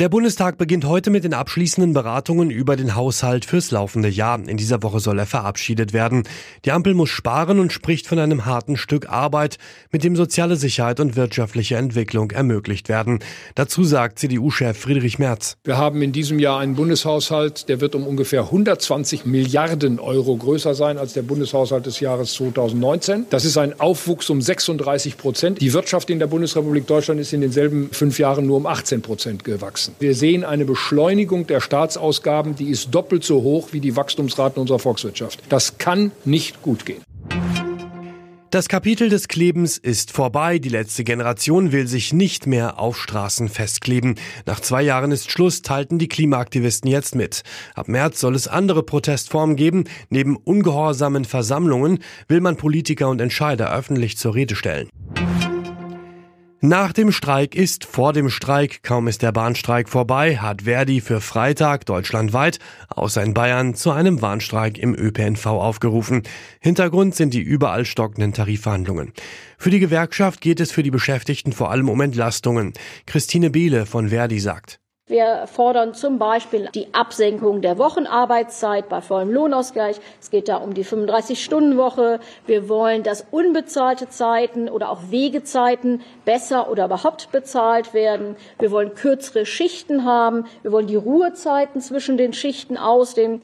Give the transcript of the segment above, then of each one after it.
Der Bundestag beginnt heute mit den abschließenden Beratungen über den Haushalt fürs laufende Jahr. In dieser Woche soll er verabschiedet werden. Die Ampel muss sparen und spricht von einem harten Stück Arbeit, mit dem soziale Sicherheit und wirtschaftliche Entwicklung ermöglicht werden. Dazu sagt CDU-Chef Friedrich Merz. Wir haben in diesem Jahr einen Bundeshaushalt, der wird um ungefähr 120 Milliarden Euro größer sein als der Bundeshaushalt des Jahres 2019. Das ist ein Aufwuchs um 36 Prozent. Die Wirtschaft in der Bundesrepublik Deutschland ist in denselben fünf Jahren nur um 18 Prozent gewachsen wachsen. Wir sehen eine Beschleunigung der Staatsausgaben, die ist doppelt so hoch wie die Wachstumsraten unserer Volkswirtschaft. Das kann nicht gut gehen. Das Kapitel des Klebens ist vorbei. Die letzte Generation will sich nicht mehr auf Straßen festkleben. Nach zwei Jahren ist Schluss, teilten die Klimaaktivisten jetzt mit. Ab März soll es andere Protestformen geben. Neben ungehorsamen Versammlungen will man Politiker und Entscheider öffentlich zur Rede stellen. Nach dem Streik ist vor dem Streik. Kaum ist der Bahnstreik vorbei, hat Verdi für Freitag deutschlandweit, außer in Bayern, zu einem Warnstreik im ÖPNV aufgerufen. Hintergrund sind die überall stockenden Tarifverhandlungen. Für die Gewerkschaft geht es für die Beschäftigten vor allem um Entlastungen. Christine Behle von Verdi sagt. Wir fordern zum Beispiel die Absenkung der Wochenarbeitszeit bei vollem Lohnausgleich. Es geht da um die 35-Stunden-Woche. Wir wollen, dass unbezahlte Zeiten oder auch Wegezeiten besser oder überhaupt bezahlt werden. Wir wollen kürzere Schichten haben. Wir wollen die Ruhezeiten zwischen den Schichten ausdehnen.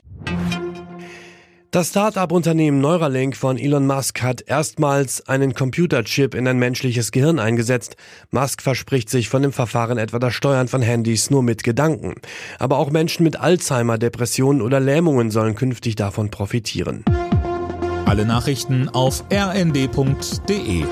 Das Start-up-Unternehmen Neuralink von Elon Musk hat erstmals einen Computerchip in ein menschliches Gehirn eingesetzt. Musk verspricht sich von dem Verfahren etwa das Steuern von Handys nur mit Gedanken. Aber auch Menschen mit Alzheimer, Depressionen oder Lähmungen sollen künftig davon profitieren. Alle Nachrichten auf rnd.de